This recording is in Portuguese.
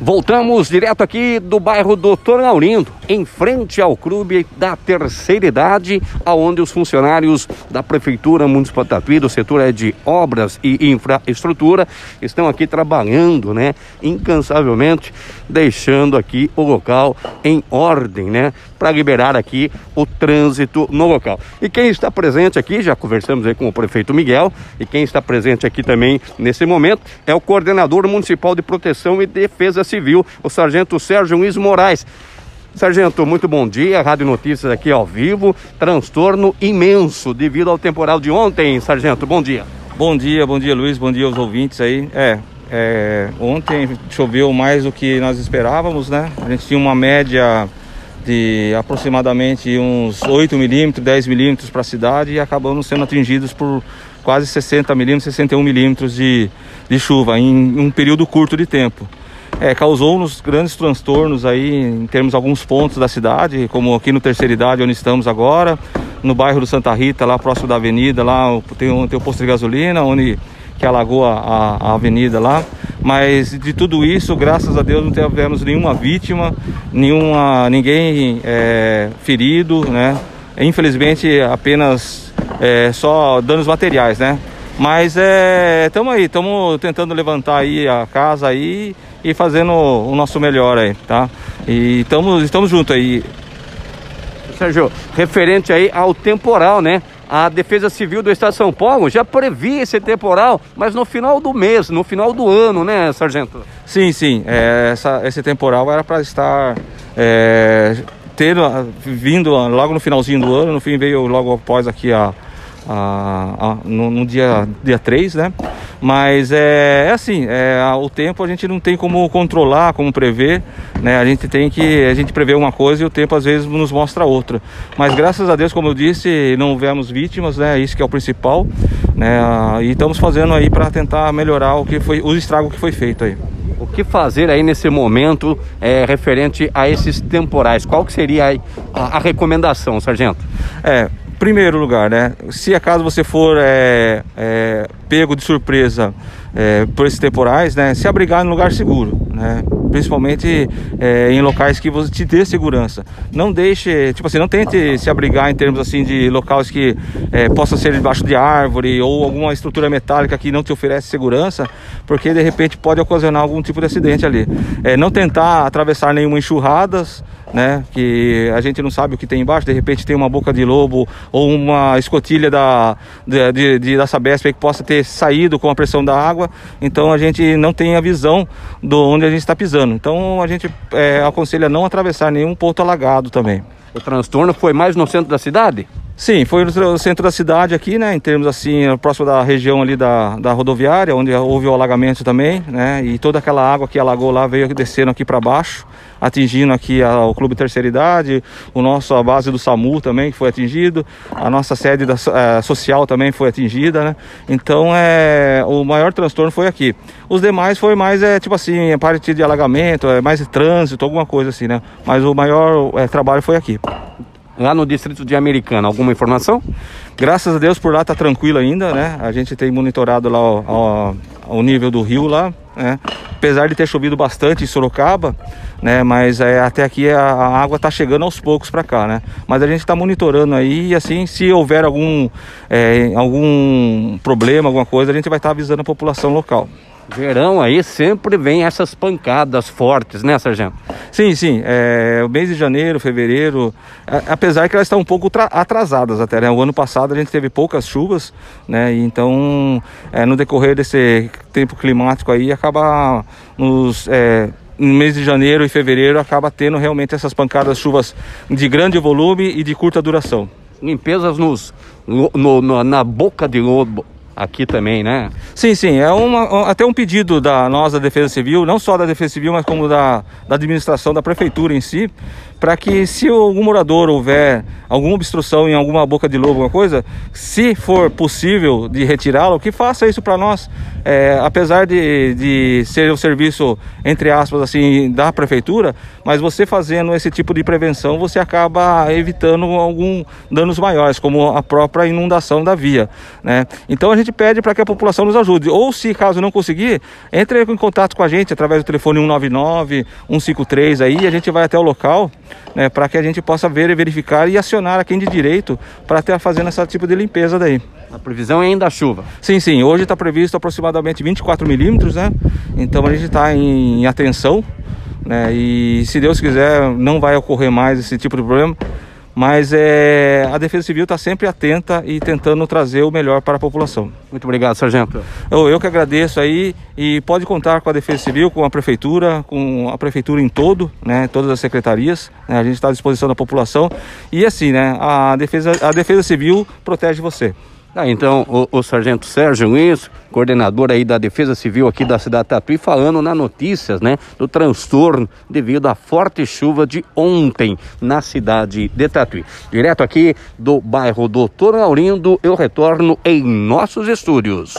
Voltamos direto aqui do bairro Doutor Laurindo, em frente ao clube da terceira idade, aonde os funcionários da Prefeitura Municipal de Tatuí, do setor é de obras e infraestrutura, estão aqui trabalhando, né, incansavelmente, deixando aqui o local em ordem, né, para liberar aqui o trânsito no local. E quem está presente aqui, já conversamos aí com o prefeito Miguel, e quem está presente aqui também nesse momento é o coordenador municipal de proteção e defesa Civil, o Sargento Sérgio Luiz Moraes. Sargento, muito bom dia. Rádio Notícias aqui ao vivo. Transtorno imenso devido ao temporal de ontem, Sargento. Bom dia. Bom dia, bom dia, Luiz. Bom dia aos ouvintes aí. É, é, ontem choveu mais do que nós esperávamos, né? A gente tinha uma média de aproximadamente uns 8 milímetros, 10 milímetros para a cidade e acabamos sendo atingidos por quase 60 milímetros, 61 milímetros de, de chuva em um período curto de tempo é, causou-nos grandes transtornos aí em termos de alguns pontos da cidade, como aqui no Terceira Idade, onde estamos agora, no bairro do Santa Rita, lá próximo da avenida, lá tem um, tem um posto de gasolina, onde que alagou a, a, a, avenida lá. Mas de tudo isso, graças a Deus, não tivemos nenhuma vítima, nenhuma, ninguém é, ferido, né? Infelizmente, apenas é, só danos materiais, né? Mas estamos é, aí, estamos tentando levantar aí a casa aí e fazendo o nosso melhor aí, tá? E estamos estamos juntos aí. Sérgio, referente aí ao temporal, né? A Defesa Civil do Estado de São Paulo já previa esse temporal, mas no final do mês, no final do ano, né, Sargento? Sim, sim. É, essa, esse temporal era para estar é, ter, vindo logo no finalzinho do ano, no fim veio logo após aqui a, a, a, no, no, dia, dia 3, né? Mas é, é assim, é, o tempo a gente não tem como controlar, como prever, né? A gente tem que, a gente prevê uma coisa e o tempo às vezes nos mostra outra. Mas graças a Deus, como eu disse, não houvermos vítimas, né? Isso que é o principal, né? E estamos fazendo aí para tentar melhorar o que foi, o estrago que foi feito aí. O que fazer aí nesse momento é, referente a esses temporais? Qual que seria a, a recomendação, sargento? É, primeiro lugar, né? Se acaso você for é, é, pego de surpresa é, por esses temporais, né? Se abrigar em lugar seguro, né? Principalmente é, em locais que você te dê segurança. Não deixe, tipo assim, não tente se abrigar em termos assim de locais que é, possam ser debaixo de árvore ou alguma estrutura metálica que não te oferece segurança, porque de repente pode ocasionar algum tipo de acidente ali. É, não tentar atravessar nenhuma enxurradas, né? Que a gente não sabe o que tem embaixo, de repente tem uma boca de lobo ou uma escotilha da, de, de, de da Sabesp que possa ter saído com a pressão da água, então a gente não tem a visão de onde a gente está pisando. Então a gente é, aconselha não atravessar nenhum ponto alagado também. O transtorno foi mais no centro da cidade? Sim, foi no centro da cidade aqui, né? Em termos assim, próximo da região ali da, da rodoviária, onde houve o alagamento também, né? E toda aquela água que alagou lá veio descendo aqui para baixo, atingindo aqui a, o Clube Terceira Idade, o nosso, a base do SAMU também que foi atingido, a nossa sede da, é, social também foi atingida, né? Então, é, o maior transtorno foi aqui. Os demais foi mais, é, tipo assim, a parte de alagamento, é mais trânsito, alguma coisa assim, né? Mas o maior é, trabalho foi aqui lá no distrito de Americana. Alguma informação? Graças a Deus por lá tá tranquilo ainda, né? A gente tem monitorado lá o, nível do rio lá, né? Apesar de ter chovido bastante em Sorocaba, né? Mas é, até aqui a, a água tá chegando aos poucos para cá, né? Mas a gente está monitorando aí e assim, se houver algum, é, algum problema, alguma coisa, a gente vai estar tá avisando a população local. Verão aí sempre vem essas pancadas fortes, né, Sargento? Sim, sim. É, o mês de janeiro, fevereiro, apesar que elas estão um pouco atrasadas até, né? O ano passado a gente teve poucas chuvas, né? Então, é, no decorrer desse tempo climático aí, acaba nos... É, no mês de janeiro e fevereiro acaba tendo realmente essas pancadas, chuvas de grande volume e de curta duração. Limpezas nos, no, no, na boca de lobo, aqui também, né? Sim, sim. É uma, até um pedido da nossa Defesa Civil, não só da Defesa Civil, mas como da, da administração, da prefeitura em si, para que se algum morador houver alguma obstrução em alguma boca de lobo, alguma coisa, se for possível de retirá-lo, que faça isso para nós, é, apesar de, de ser o serviço, entre aspas, assim, da prefeitura, mas você fazendo esse tipo de prevenção, você acaba evitando algum danos maiores, como a própria inundação da via, né? Então a gente pede para que a população nos ajude, ou se caso não conseguir, entre em contato com a gente através do telefone 199, 153 aí, a gente vai até o local, né, para que a gente possa ver e verificar e acionar a quem de direito para estar fazendo esse tipo de limpeza daí. A previsão é ainda a chuva? Sim, sim. Hoje está previsto aproximadamente 24 milímetros, né? Então a gente está em atenção, né? E se Deus quiser, não vai ocorrer mais esse tipo de problema. Mas é, a Defesa Civil está sempre atenta e tentando trazer o melhor para a população. Muito obrigado, sargento. Eu, eu que agradeço aí e pode contar com a Defesa Civil, com a Prefeitura, com a Prefeitura em todo, né, todas as secretarias. Né, a gente está à disposição da população. E assim, né, a Defesa, a Defesa Civil protege você. Ah, então, o, o, sargento Sérgio Luiz, coordenador aí da Defesa Civil aqui da cidade de Tatuí, falando na notícias, né, do transtorno devido à forte chuva de ontem na cidade de Tatuí. Direto aqui do bairro Doutor Laurindo, eu retorno em nossos estúdios.